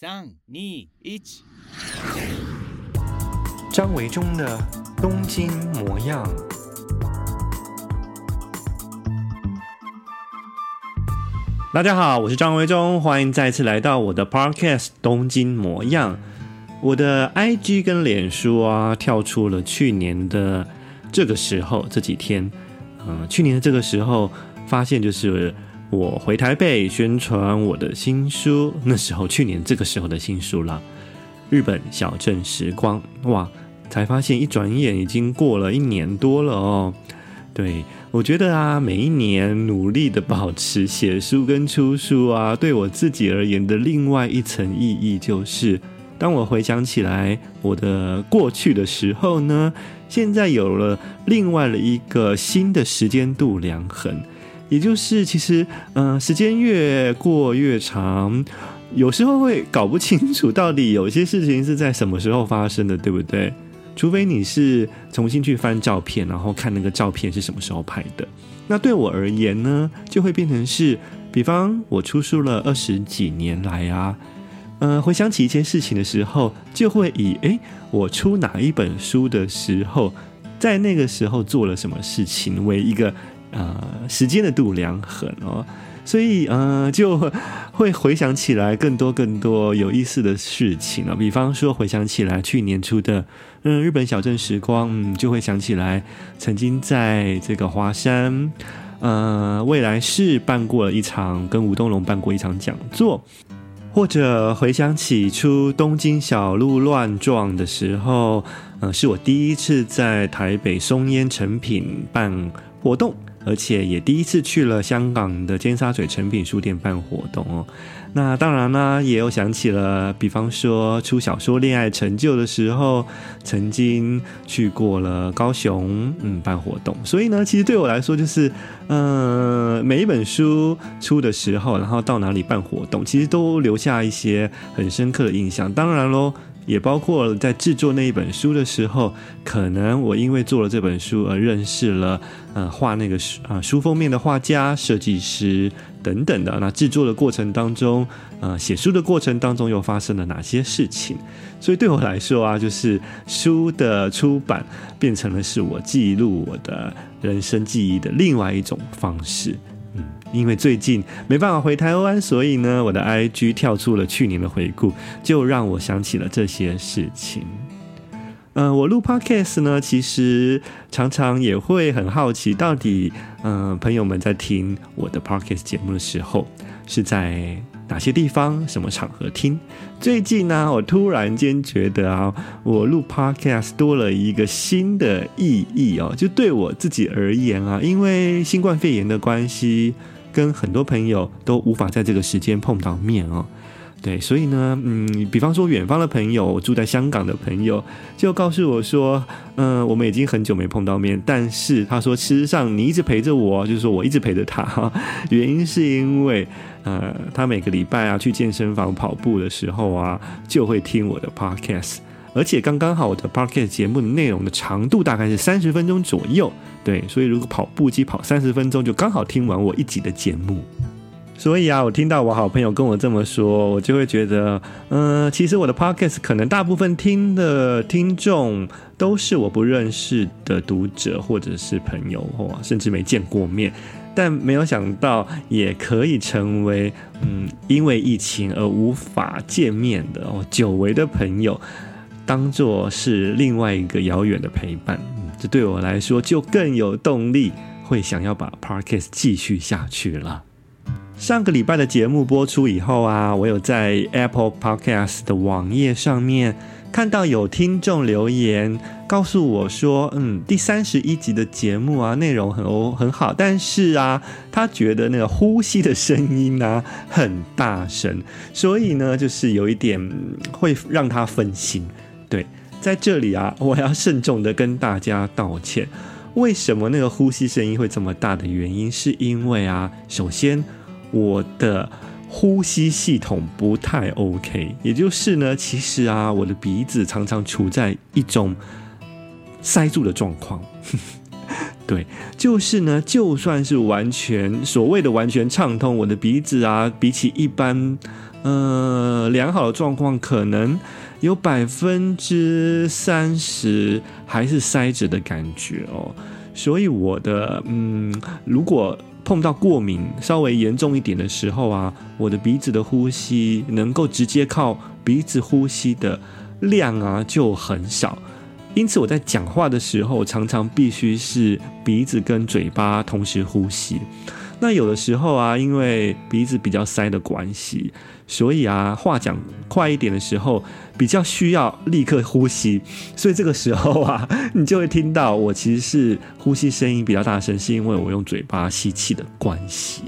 三、二、一，张维中的东京模样。大家好，我是张维中，欢迎再次来到我的 Podcast《东京模样》。我的 IG 跟脸书啊，跳出了去年的这个时候这几天，嗯、去年的这个时候发现就是。我回台北宣传我的新书，那时候去年这个时候的新书了，《日本小镇时光》哇，才发现一转眼已经过了一年多了哦。对，我觉得啊，每一年努力的保持写书跟出书啊，对我自己而言的另外一层意义就是，当我回想起来我的过去的时候呢，现在有了另外的一个新的时间度量衡。也就是，其实，嗯、时间越过越长，有时候会搞不清楚到底有些事情是在什么时候发生的，对不对？除非你是重新去翻照片，然后看那个照片是什么时候拍的。那对我而言呢，就会变成是，比方我出书了二十几年来啊，呃，回想起一件事情的时候，就会以，诶，我出哪一本书的时候，在那个时候做了什么事情为一个。呃，时间的度量衡哦，所以呃，就会回想起来更多更多有意思的事情了。比方说，回想起来去年出的嗯，日本小镇时光，嗯，就会想起来曾经在这个华山呃未来市办过了一场，跟吴东龙办过一场讲座，或者回想起出东京小鹿乱撞的时候，呃，是我第一次在台北松烟成品办活动。而且也第一次去了香港的尖沙咀诚品书店办活动哦。那当然呢，也有想起了，比方说出小说《恋爱成就》的时候，曾经去过了高雄，嗯，办活动。所以呢，其实对我来说，就是，呃，每一本书出的时候，然后到哪里办活动，其实都留下一些很深刻的印象。当然喽。也包括在制作那一本书的时候，可能我因为做了这本书而认识了，呃，画那个书啊书封面的画家、设计师等等的。那制作的过程当中，呃，写书的过程当中又发生了哪些事情？所以对我来说啊，就是书的出版变成了是我记录我的人生记忆的另外一种方式。因为最近没办法回台湾，所以呢，我的 IG 跳出了去年的回顾，就让我想起了这些事情。嗯、我录 Podcast 呢，其实常常也会很好奇，到底嗯、朋友们在听我的 Podcast 节目的时候是在哪些地方、什么场合听？最近呢，我突然间觉得啊，我录 Podcast 多了一个新的意义哦。就对我自己而言啊，因为新冠肺炎的关系，跟很多朋友都无法在这个时间碰到面哦。对，所以呢，嗯，比方说远方的朋友，住在香港的朋友，就告诉我说，嗯，我们已经很久没碰到面，但是他说，事实上你一直陪着我，就是说我一直陪着他，原因是因为，呃，他每个礼拜啊去健身房跑步的时候啊，就会听我的 podcast，而且刚刚好我的 podcast 节目的内容的长度大概是三十分钟左右，对，所以如果跑步机跑三十分钟，就刚好听完我一集的节目。所以啊，我听到我好朋友跟我这么说，我就会觉得，嗯、其实我的 podcast 可能大部分听的听众都是我不认识的读者或者是朋友，或甚至没见过面，但没有想到也可以成为，嗯，因为疫情而无法见面的哦，久违的朋友，当做是另外一个遥远的陪伴，这对我来说就更有动力，会想要把 podcast 继续下去了。上个礼拜的节目播出以后啊，我有在 Apple Podcast 的网页上面看到有听众留言，告诉我说，嗯，第三十一集的节目啊，内容很哦很好，但是啊，他觉得那个呼吸的声音啊很大声，所以呢，就是有一点会让他分心。对，在这里啊，我要慎重的跟大家道歉。为什么那个呼吸声音会这么大的原因，是因为啊，首先。我的呼吸系统不太 OK，也就是呢，其实啊，我的鼻子常常处在一种塞住的状况。对，就是呢，就算是完全所谓的完全畅通，我的鼻子啊，比起一般呃良好的状况，可能有百分之三十还是塞着的感觉哦。所以我的嗯，如果碰到过敏稍微严重一点的时候啊，我的鼻子的呼吸能够直接靠鼻子呼吸的量啊就很少。因此，我在讲话的时候，常常必须是鼻子跟嘴巴同时呼吸。那有的时候啊，因为鼻子比较塞的关系，所以啊，话讲快一点的时候，比较需要立刻呼吸。所以这个时候啊，你就会听到我其实是呼吸声音比较大声，是因为我用嘴巴吸气的关系。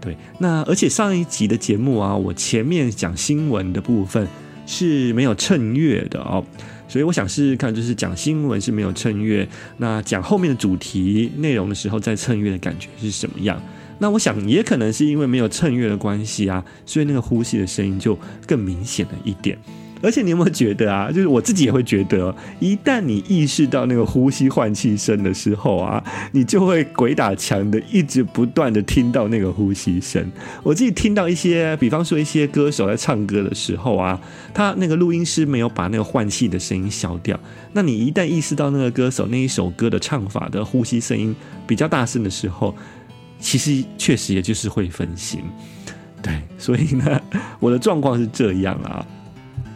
对，那而且上一集的节目啊，我前面讲新闻的部分是没有衬乐的哦。所以我想试试看，就是讲新闻是没有衬乐，那讲后面的主题内容的时候再衬乐的感觉是什么样？那我想也可能是因为没有衬乐的关系啊，所以那个呼吸的声音就更明显了一点。而且你有没有觉得啊？就是我自己也会觉得，一旦你意识到那个呼吸换气声的时候啊，你就会鬼打墙的一直不断的听到那个呼吸声。我自己听到一些，比方说一些歌手在唱歌的时候啊，他那个录音师没有把那个换气的声音消掉，那你一旦意识到那个歌手那一首歌的唱法的呼吸声音比较大声的时候，其实确实也就是会分心。对，所以呢，我的状况是这样啊。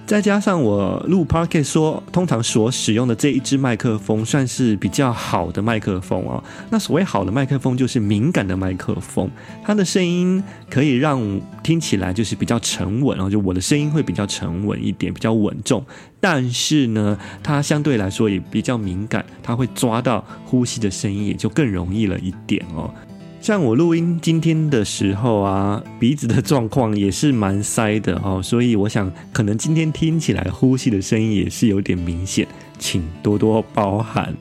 再加上我录 Podcast 说，通常所使用的这一支麦克风算是比较好的麦克风哦。那所谓好的麦克风，就是敏感的麦克风，它的声音可以让听起来就是比较沉稳，然后就我的声音会比较沉稳一点，比较稳重。但是呢，它相对来说也比较敏感，它会抓到呼吸的声音，也就更容易了一点哦。像我录音今天的时候啊，鼻子的状况也是蛮塞的哦，所以我想可能今天听起来呼吸的声音也是有点明显，请多多包涵。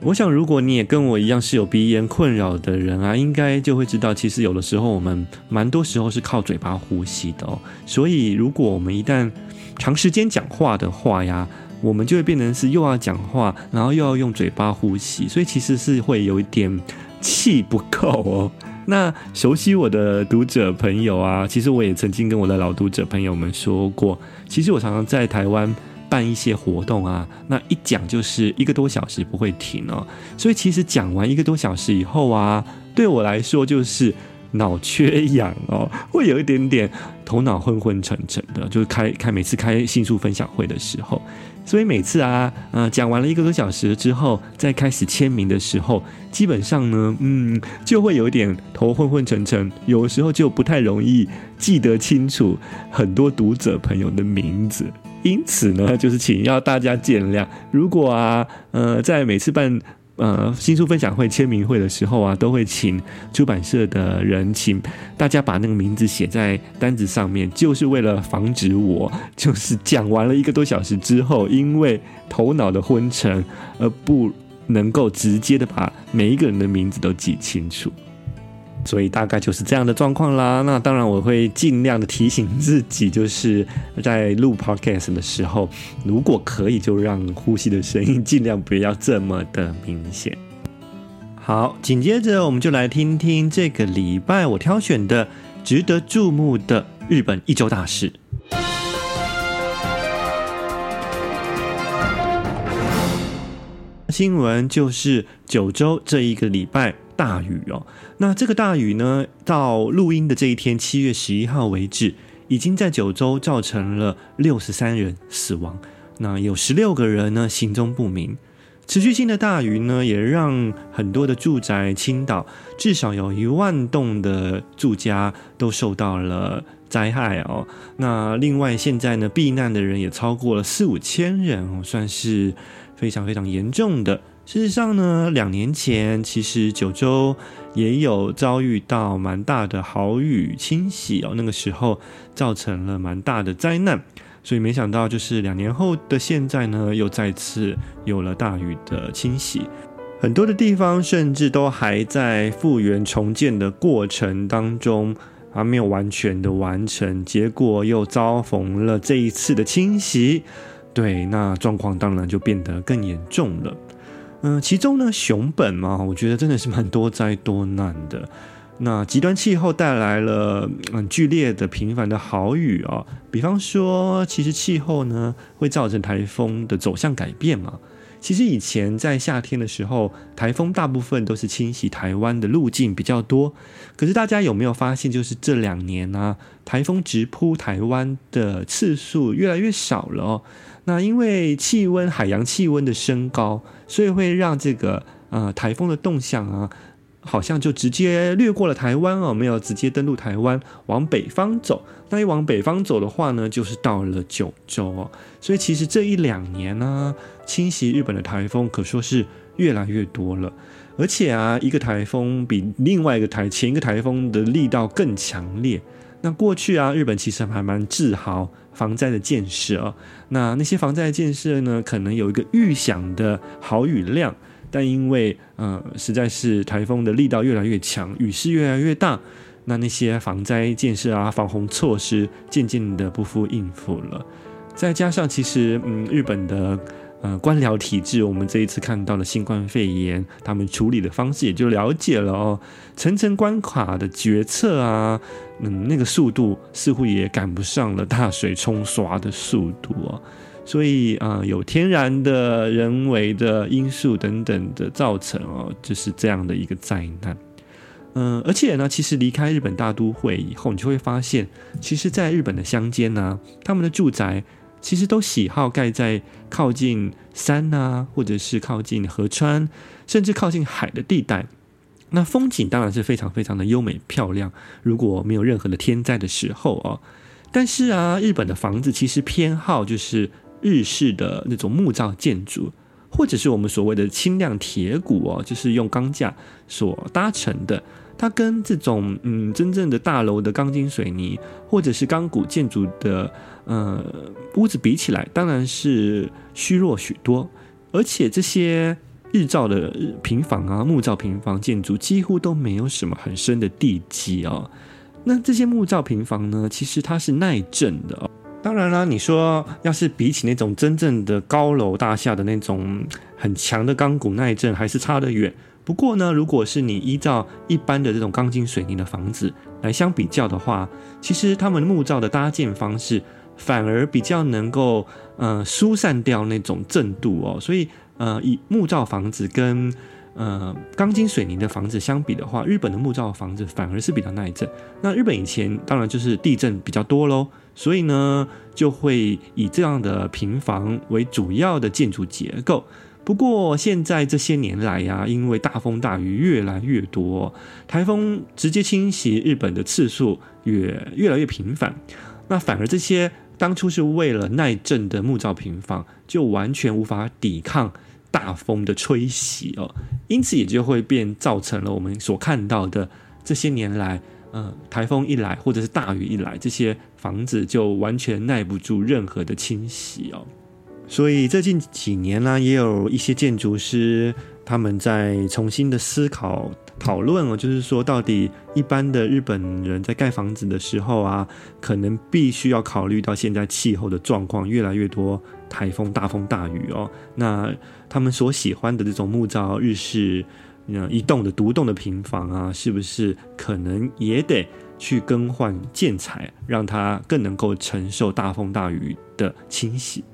我想如果你也跟我一样是有鼻炎困扰的人啊，应该就会知道，其实有的时候我们蛮多时候是靠嘴巴呼吸的哦，所以如果我们一旦长时间讲话的话呀，我们就会变成是又要讲话，然后又要用嘴巴呼吸，所以其实是会有一点。气不够哦。那熟悉我的读者朋友啊，其实我也曾经跟我的老读者朋友们说过，其实我常常在台湾办一些活动啊，那一讲就是一个多小时不会停哦。所以其实讲完一个多小时以后啊，对我来说就是脑缺氧哦，会有一点点头脑昏昏沉沉的，就是开开每次开新书分享会的时候。所以每次啊，呃，讲完了一个多小时之后，再开始签名的时候，基本上呢，嗯，就会有一点头昏昏沉沉，有的时候就不太容易记得清楚很多读者朋友的名字。因此呢，就是请要大家见谅。如果啊，呃，在每次办呃，新书分享会、签名会的时候啊，都会请出版社的人，请大家把那个名字写在单子上面，就是为了防止我，就是讲完了一个多小时之后，因为头脑的昏沉而不能够直接的把每一个人的名字都记清楚。所以大概就是这样的状况啦。那当然我会尽量的提醒自己，就是在录 podcast 的时候，如果可以，就让呼吸的声音尽量不要这么的明显。好，紧接着我们就来听听这个礼拜我挑选的值得注目的日本一周大事。新闻就是九州这一个礼拜。大雨哦，那这个大雨呢，到录音的这一天，七月十一号为止，已经在九州造成了六十三人死亡，那有十六个人呢行踪不明。持续性的大雨呢，也让很多的住宅倾倒，至少有一万栋的住家都受到了灾害哦。那另外现在呢，避难的人也超过了四五千人哦，算是非常非常严重的。事实上呢，两年前其实九州也有遭遇到蛮大的豪雨侵袭哦，那个时候造成了蛮大的灾难，所以没想到就是两年后的现在呢，又再次有了大雨的侵袭，很多的地方甚至都还在复原重建的过程当中，还没有完全的完成，结果又遭逢了这一次的侵袭，对，那状况当然就变得更严重了。嗯、其中呢，熊本嘛，我觉得真的是蛮多灾多难的。那极端气候带来了嗯剧烈的频繁的豪雨啊，比方说，其实气候呢会造成台风的走向改变嘛。其实以前在夏天的时候，台风大部分都是侵袭台湾的路径比较多。可是大家有没有发现，就是这两年呢、啊，台风直扑台湾的次数越来越少了哦。那因为气温、海洋气温的升高，所以会让这个呃台风的动向啊。好像就直接掠过了台湾哦，没有直接登陆台湾，往北方走。那一往北方走的话呢，就是到了九州哦。所以其实这一两年呢，侵袭日本的台风可说是越来越多了。而且啊，一个台风比另外一个台前一个台风的力道更强烈。那过去啊，日本其实还蛮自豪防灾的建设哦。那那些防灾的建设呢，可能有一个预想的好雨量。但因为呃，实在是台风的力道越来越强，雨势越来越大，那那些防灾建设啊、防洪措施渐渐的不敷应付了。再加上其实嗯，日本的呃官僚体制，我们这一次看到了新冠肺炎，他们处理的方式也就了解了哦，层层关卡的决策啊，嗯，那个速度似乎也赶不上了大水冲刷的速度哦。所以啊、有天然的、人为的因素等等的造成哦，就是这样的一个灾难。嗯、而且呢，其实离开日本大都会以后，你就会发现，其实，在日本的乡间呢，他们的住宅其实都喜好盖在靠近山啊，或者是靠近河川，甚至靠近海的地带。那风景当然是非常非常的优美漂亮。如果没有任何的天灾的时候哦，但是啊，日本的房子其实偏好就是。日式的那种木造建筑，或者是我们所谓的轻量铁骨哦，就是用钢架所搭成的。它跟这种嗯真正的大楼的钢筋水泥或者是钢骨建筑的呃屋子比起来，当然是虚弱许多。而且这些日照的平房啊，木造平房建筑几乎都没有什么很深的地基哦。那这些木造平房呢，其实它是耐震的哦。当然啦，你说要是比起那种真正的高楼大厦的那种很强的钢骨耐震，还是差得远。不过呢，如果是你依照一般的这种钢筋水泥的房子来相比较的话，其实他们木造的搭建方式反而比较能够呃疏散掉那种震度哦。所以呃，以木造房子跟呃钢筋水泥的房子相比的话，日本的木造房子反而是比较耐震。那日本以前当然就是地震比较多喽。所以呢，就会以这样的平房为主要的建筑结构。不过现在这些年来呀、啊，因为大风大雨越来越多，台风直接侵袭日本的次数也越来越频繁，那反而这些当初是为了耐震的木造平房，就完全无法抵抗大风的吹袭哦。因此也就会变造成了我们所看到的这些年来。嗯，台风一来，或者是大雨一来，这些房子就完全耐不住任何的侵袭哦。所以最近几年呢，也有一些建筑师他们在重新的思考讨论哦，就是说到底一般的日本人在盖房子的时候啊，可能必须要考虑到现在气候的状况，越来越多台风、大风、大雨哦。那他们所喜欢的这种木造日式。一栋的独栋的平房啊，是不是可能也得去更换建材，让它更能够承受大风大雨的侵袭？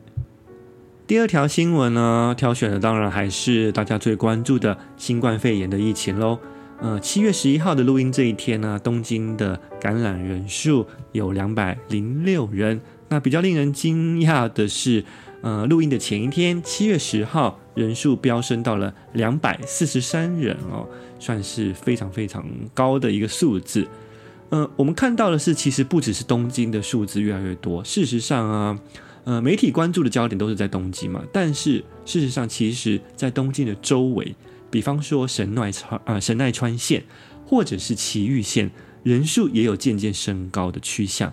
第二条新闻呢，挑选的当然还是大家最关注的新冠肺炎的疫情喽。呃，七月十一号的录音这一天呢，东京的感染人数有两百零六人。那比较令人惊讶的是，呃，录音的前一天，七月十号。人数飙升到了两百四十三人哦，算是非常非常高的一个数字。呃，我们看到的是，其实不只是东京的数字越来越多。事实上啊，呃，媒体关注的焦点都是在东京嘛。但是事实上，其实在东京的周围，比方说神奈川啊、呃、神奈川县或者是埼玉县，人数也有渐渐升高的趋向。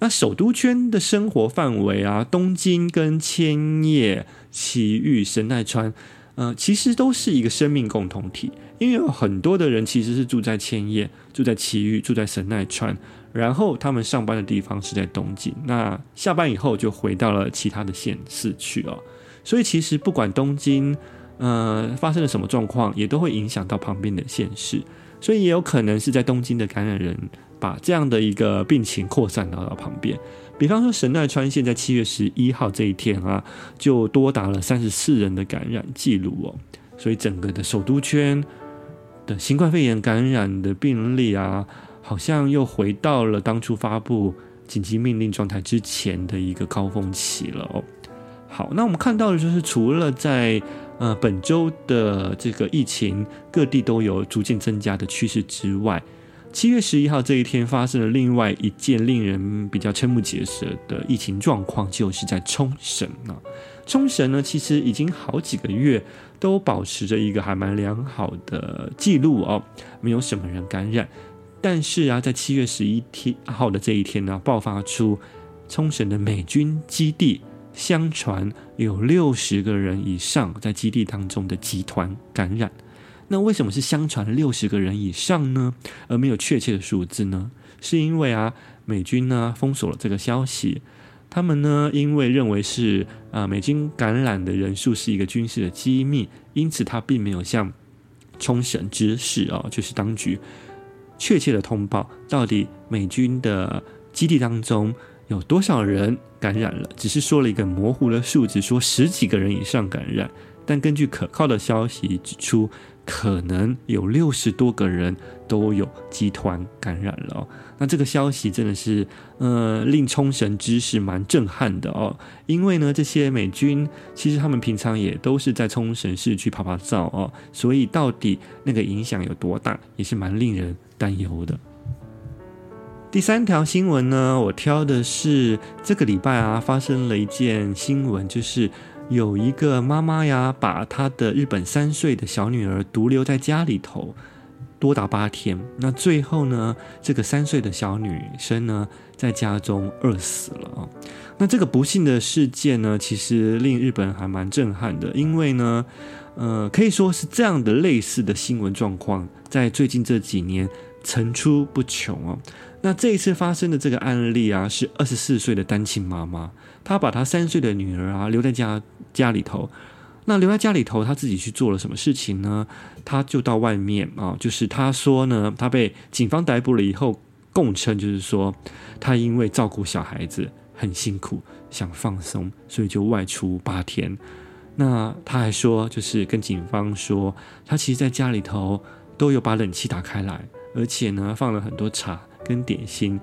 那首都圈的生活范围啊，东京跟千叶、埼玉、神奈川，呃，其实都是一个生命共同体。因为有很多的人其实是住在千叶、住在埼玉、住在神奈川，然后他们上班的地方是在东京，那下班以后就回到了其他的县市去哦。所以其实不管东京呃，发生了什么状况，也都会影响到旁边的县市，所以也有可能是在东京的感染人把这样的一个病情扩散到了旁边。比方说神奈川县在七月十一号这一天啊，就多达了三十四人的感染记录哦，所以整个的首都圈的新冠肺炎感染的病例啊，好像又回到了当初发布紧急命令状态之前的一个高峰期了哦。好，那我们看到的就是除了在呃本周的这个疫情各地都有逐渐增加的趋势之外，七月十一号这一天发生了另外一件令人比较瞠目结舌的疫情状况，就是在冲绳啊。冲绳呢，其实已经好几个月都保持着一个还蛮良好的记录哦，没有什么人感染。但是啊，在七月十一天号的这一天呢，爆发出冲绳的美军基地。相传有六十个人以上在基地当中的集团感染，那为什么是相传六十个人以上呢？而没有确切的数字呢？是因为啊，美军呢封锁了这个消息，他们呢因为认为是啊美军感染的人数是一个军事的机密，因此他并没有向冲绳知事啊，就是当局确切的通报到底美军的基地当中。有多少人感染了？只是说了一个模糊的数字，说十几个人以上感染。但根据可靠的消息指出，可能有六十多个人都有集团感染了哦。那这个消息真的是，呃，令冲绳知识蛮震撼的哦。因为呢，这些美军其实他们平常也都是在冲绳市区趴趴走哦，所以到底那个影响有多大，也是蛮令人担忧的。第三条新闻呢，我挑的是这个礼拜啊，发生了一件新闻，就是有一个妈妈呀，把她的日本三岁的小女儿独留在家里头多达八天。那最后呢，这个三岁的小女生呢，在家中饿死了啊。那这个不幸的事件呢，其实令日本还蛮震撼的，因为呢，呃，可以说是这样的类似的新闻状况，在最近这几年层出不穷哦。那这一次发生的这个案例啊，是二十四岁的单亲妈妈，她把她三岁的女儿啊留在家家里头。那留在家里头，她自己去做了什么事情呢？她就到外面啊，就是她说呢，她被警方逮捕了以后，供称就是说，她因为照顾小孩子很辛苦，想放松，所以就外出八天。那她还说，就是跟警方说，她其实在家里头都有把冷气打开来，而且呢放了很多茶。跟点心，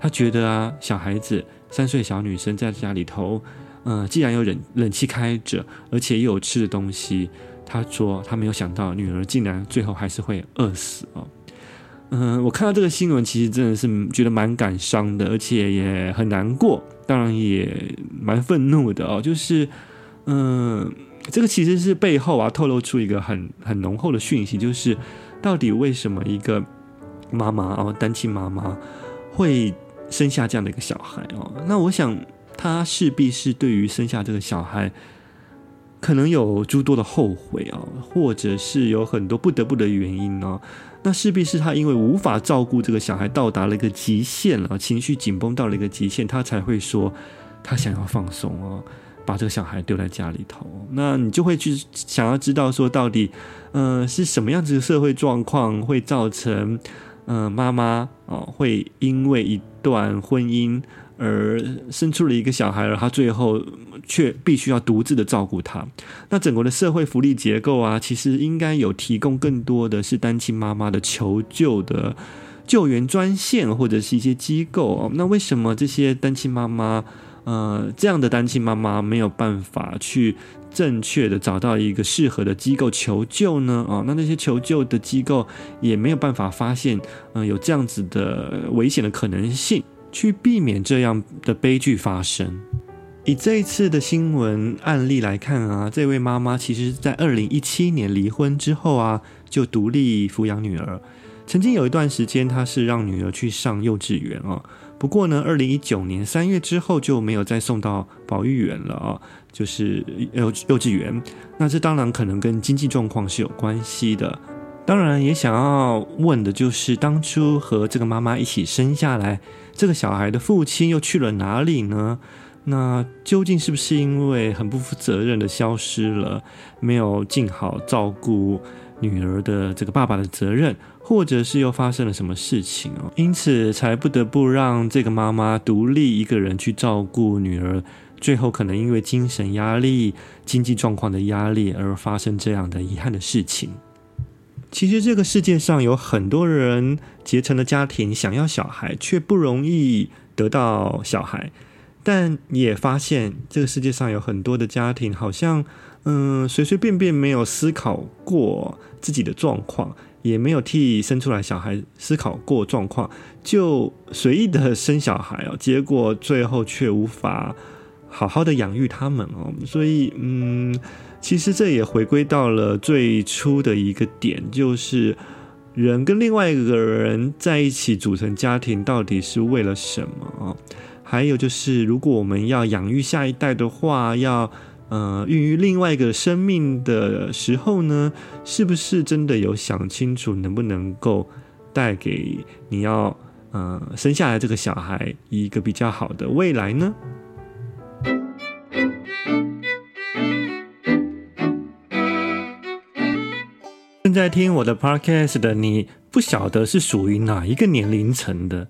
他觉得啊，小孩子三岁小女生在家里头，呃，既然有冷冷气开着，而且又有吃的东西，他说他没有想到女儿竟然最后还是会饿死哦。嗯、我看到这个新闻，其实真的是觉得蛮感伤的，而且也很难过，当然也蛮愤怒的哦。就是，嗯、这个其实是背后啊透露出一个很很浓厚的讯息，就是到底为什么一个。妈妈哦，单亲妈妈会生下这样的一个小孩哦，那我想她势必是对于生下这个小孩，可能有诸多的后悔哦，或者是有很多不得不的原因哦。那势必是她因为无法照顾这个小孩，到达了一个极限了，情绪紧绷到了一个极限，她才会说她想要放松哦，把这个小孩丢在家里头。那你就会去想要知道说，到底呃是什么样子的社会状况会造成？嗯、妈妈啊、哦，会因为一段婚姻而生出了一个小孩，而她最后却必须要独自的照顾他。那整个的社会福利结构啊，其实应该有提供更多的是单亲妈妈的求救的救援专线或者是一些机构。那为什么这些单亲妈妈，呃，这样的单亲妈妈没有办法去？正确的找到一个适合的机构求救呢？哦，那那些求救的机构也没有办法发现，嗯、有这样子的危险的可能性，去避免这样的悲剧发生。以这一次的新闻案例来看啊，这位妈妈其实在二零一七年离婚之后啊，就独立抚养女儿。曾经有一段时间，她是让女儿去上幼稚园啊。不过呢，二零一九年三月之后就没有再送到保育园了啊，就是幼幼稚园。那这当然可能跟经济状况是有关系的。当然也想要问的就是，当初和这个妈妈一起生下来这个小孩的父亲又去了哪里呢？那究竟是不是因为很不负责任的消失了，没有尽好照顾女儿的这个爸爸的责任，或者是又发生了什么事情哦？因此才不得不让这个妈妈独立一个人去照顾女儿，最后可能因为精神压力、经济状况的压力而发生这样的遗憾的事情。其实这个世界上有很多人结成了家庭，想要小孩，却不容易得到小孩。但也发现这个世界上有很多的家庭，好像嗯，随随便便没有思考过自己的状况，也没有替生出来小孩思考过状况，就随意的生小孩哦，结果最后却无法好好的养育他们哦。所以嗯，其实这也回归到了最初的一个点，就是人跟另外一个人在一起组成家庭，到底是为了什么啊？还有就是，如果我们要养育下一代的话，要呃孕育另外一个生命的时候呢，是不是真的有想清楚，能不能够带给你要呃生下来这个小孩一个比较好的未来呢？正在听我的 podcast 的你，不晓得是属于哪一个年龄层的？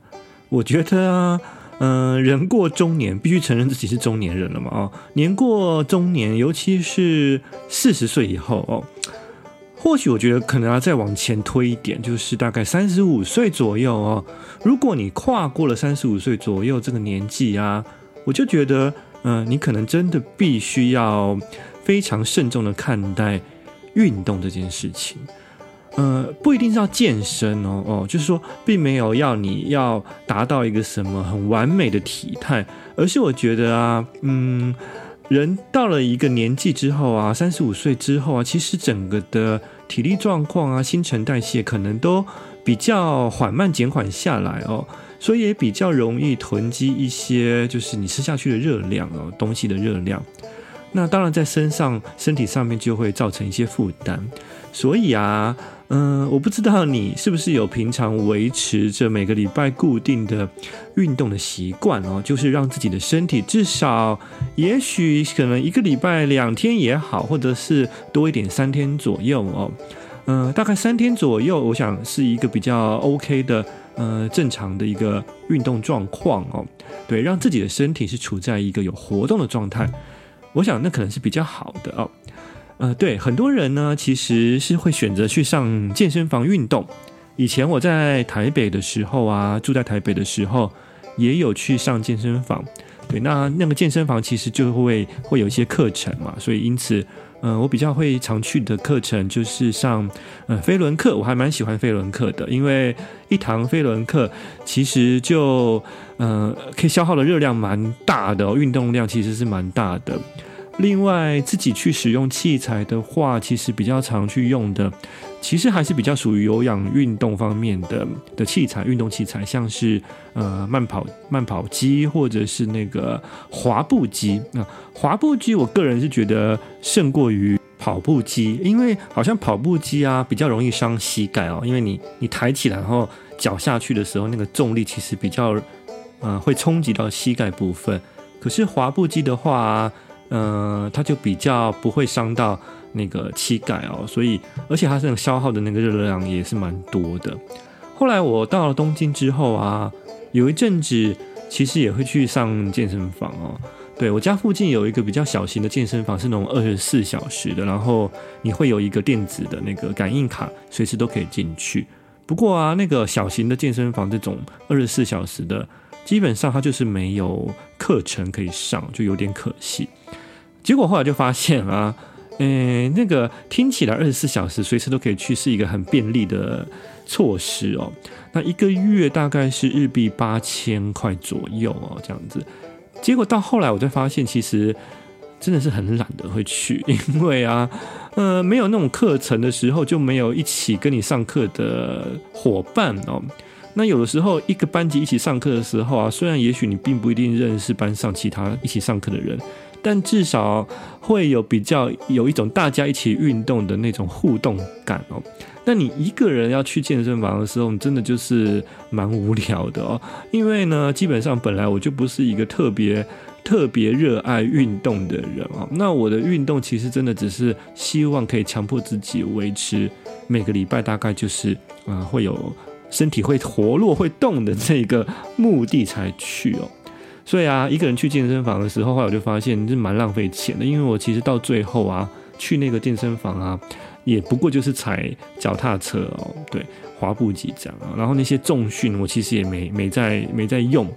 我觉得啊。嗯、人过中年，必须承认自己是中年人了嘛？哦，年过中年，尤其是四十岁以后哦，或许我觉得可能要再往前推一点，就是大概三十五岁左右哦。如果你跨过了三十五岁左右这个年纪啊，我就觉得，嗯、你可能真的必须要非常慎重的看待运动这件事情。呃，不一定是要健身哦，哦，就是说，并没有要你要达到一个什么很完美的体态，而是我觉得啊，嗯，人到了一个年纪之后啊，三十五岁之后啊，其实整个的体力状况啊，新陈代谢可能都比较缓慢减缓下来哦，所以也比较容易囤积一些就是你吃下去的热量哦，东西的热量，那当然在身上身体上面就会造成一些负担，所以啊。嗯，我不知道你是不是有平常维持着每个礼拜固定的运动的习惯哦，就是让自己的身体至少，也许可能一个礼拜两天也好，或者是多一点三天左右哦。嗯，大概三天左右，我想是一个比较 OK 的，呃，正常的一个运动状况哦。对，让自己的身体是处在一个有活动的状态，我想那可能是比较好的哦。呃，对，很多人呢，其实是会选择去上健身房运动。以前我在台北的时候啊，住在台北的时候，也有去上健身房。对，那那个健身房其实就会会有一些课程嘛，所以因此，呃，我比较会常去的课程就是上呃飞轮课。我还蛮喜欢飞轮课的，因为一堂飞轮课其实就呃可以消耗的热量蛮大的，运动量其实是蛮大的。另外，自己去使用器材的话，其实比较常去用的，其实还是比较属于有氧运动方面的的器材，运动器材，像是呃慢跑慢跑机或者是那个滑步机。那滑步机，我个人是觉得胜过于跑步机，因为好像跑步机啊比较容易伤膝盖哦，因为你你抬起来然后脚下去的时候，那个重力其实比较呃会冲击到膝盖部分。可是滑步机的话，呃，它就比较不会伤到那个膝盖哦，所以而且它这种消耗的那个热量也是蛮多的。后来我到了东京之后啊，有一阵子其实也会去上健身房哦。对，我家附近有一个比较小型的健身房，是那种二十四小时的，然后你会有一个电子的那个感应卡，随时都可以进去。不过啊，那个小型的健身房这种二十四小时的。基本上它就是没有课程可以上，就有点可惜。结果后来就发现啊，嗯，那个听起来二十四小时随时都可以去，是一个很便利的措施哦。那一个月大概是日币八千块左右哦，这样子。结果到后来我才发现，其实真的是很懒得会去，因为啊，呃，没有那种课程的时候，就没有一起跟你上课的伙伴哦。那有的时候，一个班级一起上课的时候啊，虽然也许你并不一定认识班上其他一起上课的人，但至少会有比较有一种大家一起运动的那种互动感哦。那你一个人要去健身房的时候，你真的就是蛮无聊的哦。因为呢，基本上本来我就不是一个特别 特别热爱运动的人啊。那我的运动其实真的只是希望可以强迫自己维持每个礼拜大概就是啊、会有身体会活络会动的这个目的才去哦。所以啊，一个人去健身房的时候，后来我就发现是蛮浪费钱的，因为我其实到最后啊去那个健身房啊，也不过就是踩脚踏车哦，对，滑步机这样啊，然后那些重训我其实也没没在没在用。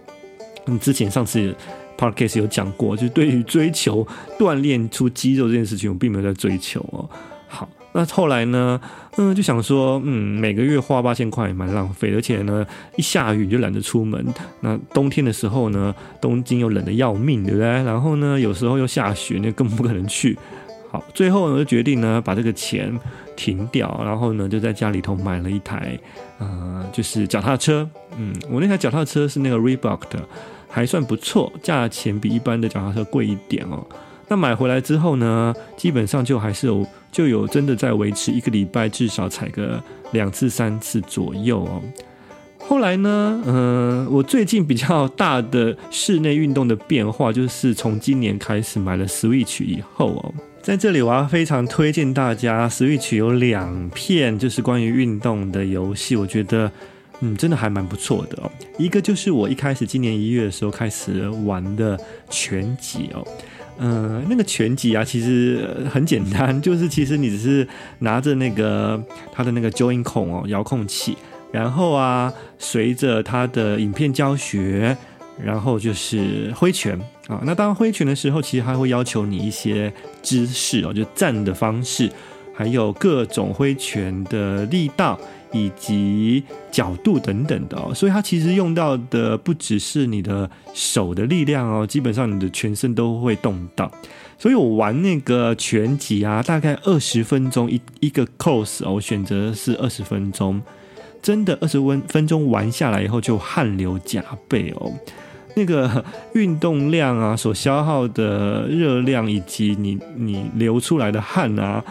嗯，之前上次 podcast 有讲过，就是对于追求锻炼出肌肉这件事情，我并没有在追求哦。好，那后来呢，嗯，就想说，嗯，每个月花八千块也蛮浪费，而且呢，一下雨就懒得出门。那冬天的时候呢，东京又冷得要命，对不对？然后呢，有时候又下雪，那根本不可能去。好，最后呢就决定呢把这个钱停掉，然后呢就在家里头买了一台，呃，就是脚踏车。嗯，我那台脚踏车是那个 Reebok 的，还算不错，价钱比一般的脚踏车贵一点哦。那买回来之后呢，基本上就还是有就有真的在维持一个礼拜至少踩个两次三次左右哦。后来呢，嗯、我最近比较大的室内运动的变化，就是从今年开始买了 Switch 以后哦。在这里，我要非常推荐大家，Switch 有两片就是关于运动的游戏，我觉得，嗯，真的还蛮不错的哦。一个就是我一开始今年一月的时候开始玩的拳击哦，嗯、那个拳击啊，其实很简单，就是其实你只是拿着那个它的那个 join 孔哦，遥控器，然后啊，随着它的影片教学。然后就是挥拳啊，那当挥拳的时候，其实还会要求你一些姿势哦，就站的方式，还有各种挥拳的力道以及角度等等的哦。所以它其实用到的不只是你的手的力量哦，基本上你的全身都会动到。所以我玩那个拳击啊，大概二十分钟一一个 course 哦，我选择是二十分钟，真的二十分分钟玩下来以后就汗流浃背哦。那个 运动量啊，所消耗的热量以及你你流出来的汗啊，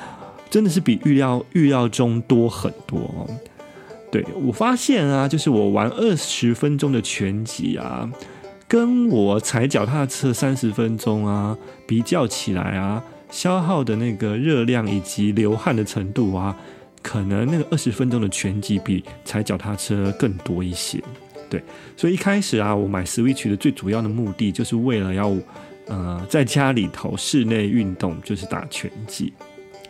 真的是比预料预料中多很多哦。对，我发现啊，就是我玩二十分钟的拳击啊，跟我踩脚踏车三十分钟啊比较起来啊，消耗的那个热量以及流汗的程度啊，可能那个二十分钟的拳击比踩脚踏车更多一些。对，所以一开始啊，我买 Switch 的最主要的目的就是为了要，呃，在家里头室内运动，就是打拳击。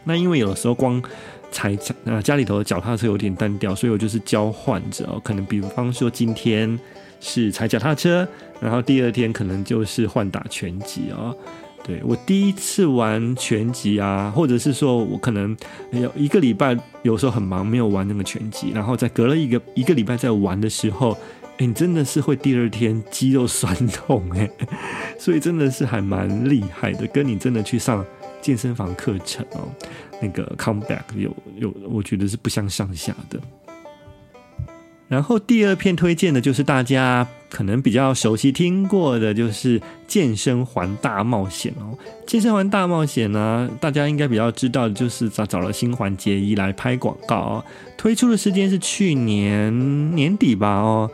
那因为有的时候光踩脚，啊家里头的脚踏车有点单调，所以我就是交换着哦，可能比方说今天是踩脚踏车，然后第二天可能就是换打拳击哦。对，我第一次玩拳击啊，或者是说我可能有一个礼拜有时候很忙没有玩那个拳击，然后在隔了一个一个礼拜在玩的时候。欸、你真的是会第二天肌肉酸痛哎，所以真的是还蛮厉害的，跟你真的去上健身房课程哦，那个 comeback 有有，我觉得是不相上下的。然后第二篇推荐的就是大家可能比较熟悉听过的，就是健身环大冒险哦。健身环大冒险呢，大家应该比较知道就是找找了新环节一来拍广告哦，推出的时间是去年年底吧哦。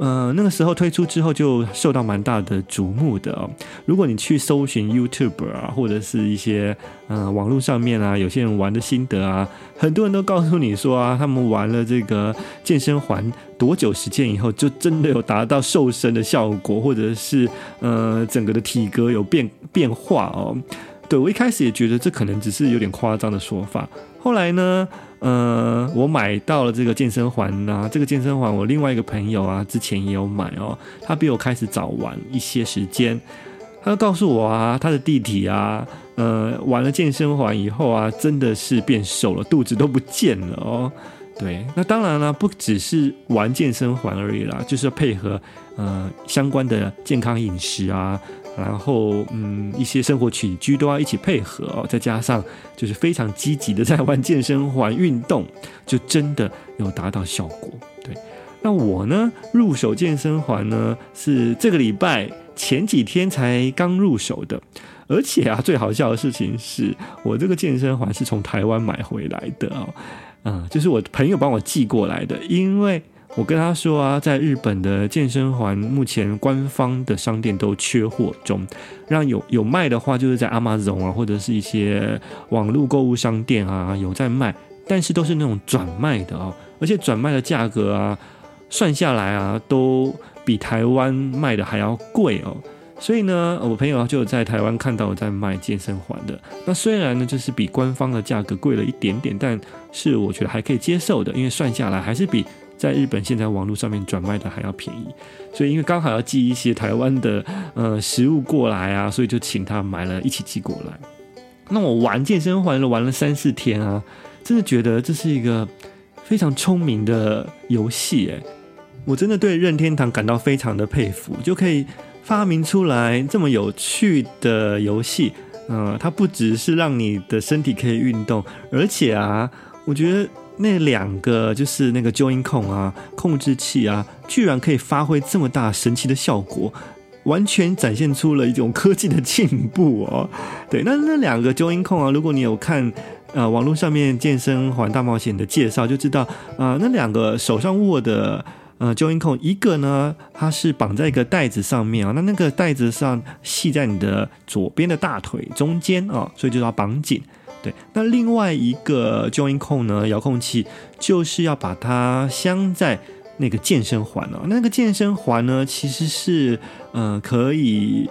呃，那个时候推出之后就受到蛮大的瞩目的哦。如果你去搜寻 YouTube 啊，或者是一些呃网络上面啊，有些人玩的心得啊，很多人都告诉你说啊，他们玩了这个健身环多久时间以后，就真的有达到瘦身的效果，或者是呃整个的体格有变变化哦。对，我一开始也觉得这可能只是有点夸张的说法，后来呢，呃，我买到了这个健身环啊，这个健身环我另外一个朋友啊，之前也有买哦，他比我开始早玩一些时间，他告诉我啊，他的弟弟啊，呃，玩了健身环以后啊，真的是变瘦了，肚子都不见了哦。对，那当然了，不只是玩健身环而已啦，就是要配合呃相关的健康饮食啊。然后，嗯，一些生活起居都要一起配合哦，再加上就是非常积极的在玩健身环运动，就真的有达到效果。对，那我呢，入手健身环呢是这个礼拜前几天才刚入手的，而且啊，最好笑的事情是我这个健身环是从台湾买回来的哦，嗯，就是我朋友帮我寄过来的，因为我跟他说啊，在日本的健身环目前官方的商店都缺货中，让有有卖的话，就是在 Amazon 啊，或者是一些网络购物商店啊有在卖，但是都是那种转卖的哦，而且转卖的价格啊，算下来啊，都比台湾卖的还要贵哦。所以呢，我朋友就在台湾看到我在卖健身环的。那虽然呢，就是比官方的价格贵了一点点，但是我觉得还可以接受的，因为算下来还是比。在日本现在网络上面转卖的还要便宜，所以因为刚好要寄一些台湾的呃食物过来啊，所以就请他买了一起寄过来。那我玩健身环了玩了三四天啊，真的觉得这是一个非常聪明的游戏诶，我真的对任天堂感到非常的佩服，就可以发明出来这么有趣的游戏。嗯、它不只是让你的身体可以运动，而且啊，我觉得。那两个就是那个 Joyn 控啊，控制器啊，居然可以发挥这么大神奇的效果，完全展现出了一种科技的进步哦。对，那那两个 Joyn 控啊，如果你有看呃网络上面健身环大冒险的介绍，就知道啊、那两个手上握的呃 Joyn 控一个呢它是绑在一个带子上面啊，那那个带子上系在你的左边的大腿中间啊，所以就要绑紧。对，那另外一个 Joy-Con 呢，遥控器就是要把它镶在那个健身环哦。那个健身环呢，其实是呃可以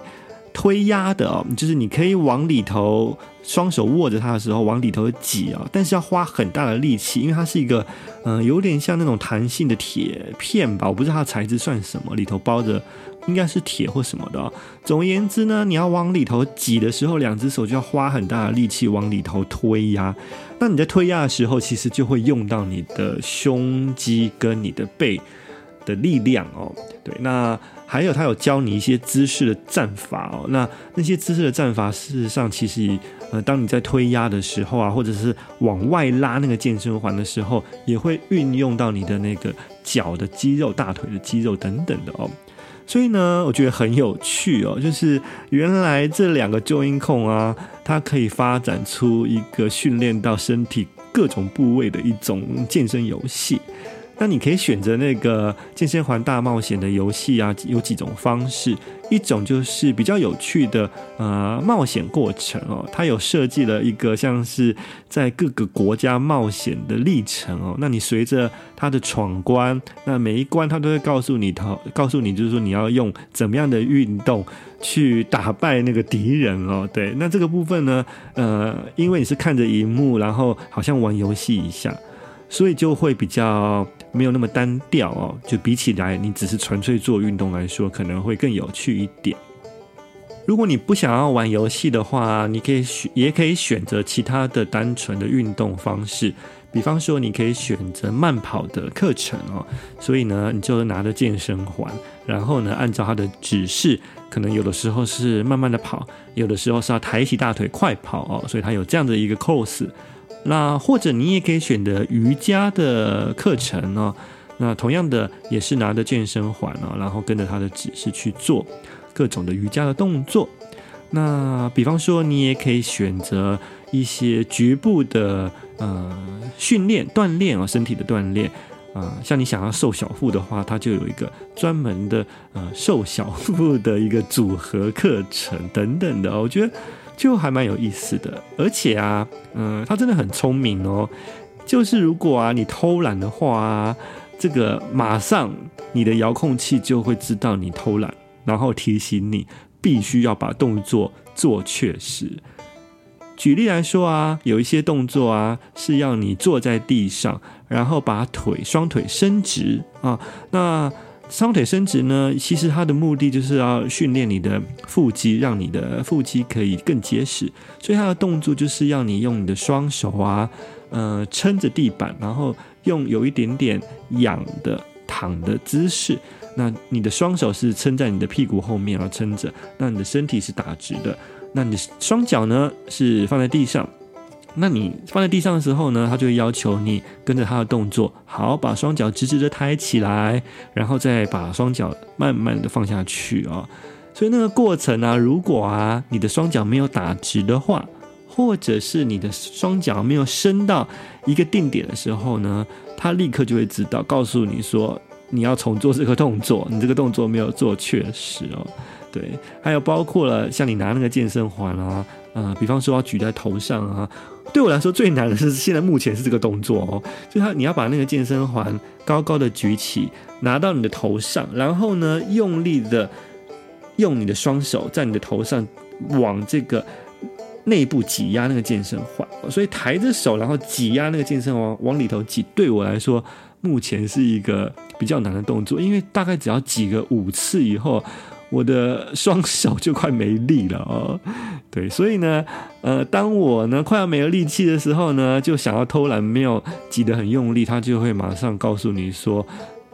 推压的哦，就是你可以往里头双手握着它的时候往里头挤啊，但是要花很大的力气，因为它是一个嗯、有点像那种弹性的铁片吧，我不知道它的材质算什么，里头包着。应该是铁或什么的。总而言之呢，你要往里头挤的时候，两只手就要花很大的力气往里头推压。那你在推压的时候，其实就会用到你的胸肌跟你的背的力量哦。对，那还有他有教你一些姿势的战法哦。那那些姿势的战法，事实上其实呃，当你在推压的时候啊，或者是往外拉那个健身环的时候，也会运用到你的那个脚的肌肉、大腿的肌肉等等的哦。所以呢，我觉得很有趣哦，就是原来这两个救音控啊，它可以发展出一个训练到身体各种部位的一种健身游戏。那你可以选择那个健身环大冒险的游戏啊，有几种方式。一种就是比较有趣的呃冒险过程哦，它有设计了一个像是在各个国家冒险的历程哦。那你随着它的闯关，那每一关它都会告诉你，告告诉你就是说你要用怎么样的运动去打败那个敌人哦。对，那这个部分呢，呃，因为你是看着荧幕，然后好像玩游戏一下，所以就会比较。没有那么单调哦，就比起来，你只是纯粹做运动来说，可能会更有趣一点。如果你不想要玩游戏的话，你可以选，也可以选择其他的单纯的运动方式，比方说，你可以选择慢跑的课程哦。所以呢，你就拿着健身环，然后呢，按照它的指示，可能有的时候是慢慢的跑，有的时候是要抬起大腿快跑哦。所以它有这样的一个 course。那或者你也可以选择瑜伽的课程哦，那同样的也是拿着健身环哦，然后跟着他的指示去做各种的瑜伽的动作。那比方说，你也可以选择一些局部的呃训练锻炼啊，身体的锻炼啊，像你想要瘦小腹的话，它就有一个专门的呃瘦小腹的一个组合课程等等的，我觉得。就还蛮有意思的，而且啊，嗯，他真的很聪明哦。就是如果啊你偷懒的话啊，这个马上你的遥控器就会知道你偷懒，然后提醒你必须要把动作做确实。举例来说啊，有一些动作啊是要你坐在地上，然后把腿双腿伸直啊，那。双腿伸直呢，其实它的目的就是要训练你的腹肌，让你的腹肌可以更结实。所以它的动作就是要你用你的双手啊，呃，撑着地板，然后用有一点点仰的躺的姿势。那你的双手是撑在你的屁股后面，然后撑着。那你的身体是打直的。那你双脚呢是放在地上。那你放在地上的时候呢，他就会要求你跟着他的动作，好，把双脚直直的抬起来，然后再把双脚慢慢的放下去啊、哦。所以那个过程啊，如果啊你的双脚没有打直的话，或者是你的双脚没有伸到一个定点的时候呢，他立刻就会知道，告诉你说你要重做这个动作，你这个动作没有做确实哦。对，还有包括了像你拿那个健身环啊，呃，比方说要举在头上啊，对我来说最难的是现在目前是这个动作哦，就他你要把那个健身环高高的举起，拿到你的头上，然后呢，用力的用你的双手在你的头上往这个内部挤压那个健身环，所以抬着手然后挤压那个健身环往里头挤，对我来说目前是一个比较难的动作，因为大概只要挤个五次以后。我的双手就快没力了哦，对，所以呢，呃，当我呢快要没有力气的时候呢，就想要偷懒，没有挤得很用力，他就会马上告诉你说，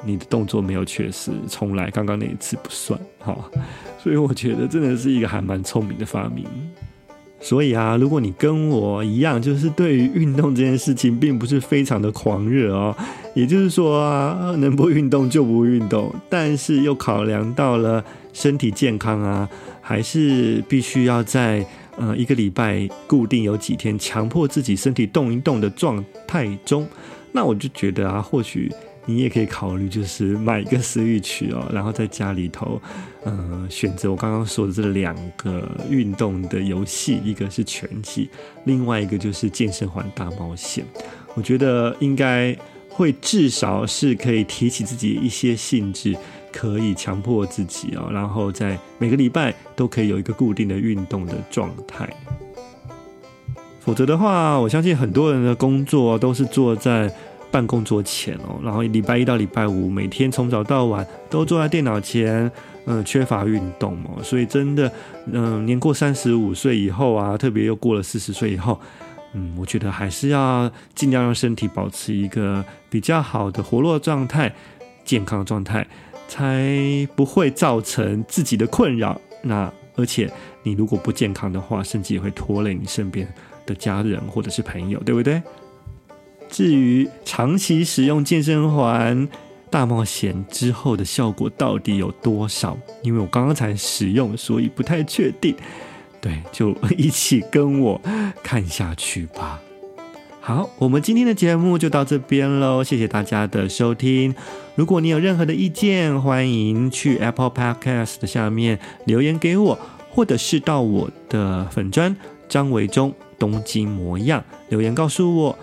你的动作没有确实，重来，刚刚那一次不算，哈，所以我觉得真的是一个还蛮聪明的发明。所以啊，如果你跟我一样，就是对于运动这件事情，并不是非常的狂热哦，也就是说啊，能不运动就不运动，但是又考量到了。身体健康啊，还是必须要在呃一个礼拜固定有几天，强迫自己身体动一动的状态中。那我就觉得啊，或许你也可以考虑，就是买一个 Switch 哦，然后在家里头，呃，选择我刚刚说的这两个运动的游戏，一个是拳击，另外一个就是健身环大冒险。我觉得应该会至少是可以提起自己一些兴致。可以强迫自己哦，然后在每个礼拜都可以有一个固定的运动的状态。否则的话，我相信很多人的工作都是坐在办公桌前哦，然后礼拜一到礼拜五每天从早到晚都坐在电脑前，嗯，缺乏运动哦，所以真的，嗯，年过三十五岁以后啊，特别又过了四十岁以后，嗯，我觉得还是要尽量让身体保持一个比较好的活络状态、健康状态。才不会造成自己的困扰。那而且你如果不健康的话，甚至也会拖累你身边的家人或者是朋友，对不对？至于长期使用健身环大冒险之后的效果到底有多少？因为我刚刚才使用，所以不太确定。对，就一起跟我看下去吧。好，我们今天的节目就到这边喽，谢谢大家的收听。如果你有任何的意见，欢迎去 Apple Podcast 的下面留言给我，或者是到我的粉专张维中东京模样留言告诉我。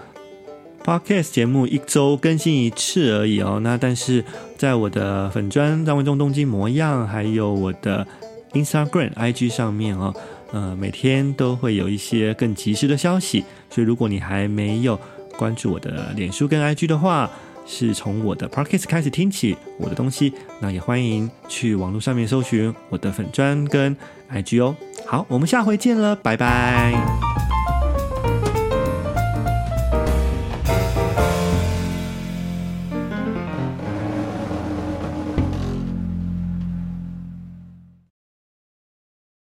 Podcast 节目一周更新一次而已哦，那但是在我的粉专张维中东京模样，还有我的 Instagram IG 上面哦。呃，每天都会有一些更及时的消息，所以如果你还没有关注我的脸书跟 IG 的话，是从我的 Podcast 开始听起我的东西，那也欢迎去网络上面搜寻我的粉砖跟 IG 哦。好，我们下回见了，拜拜。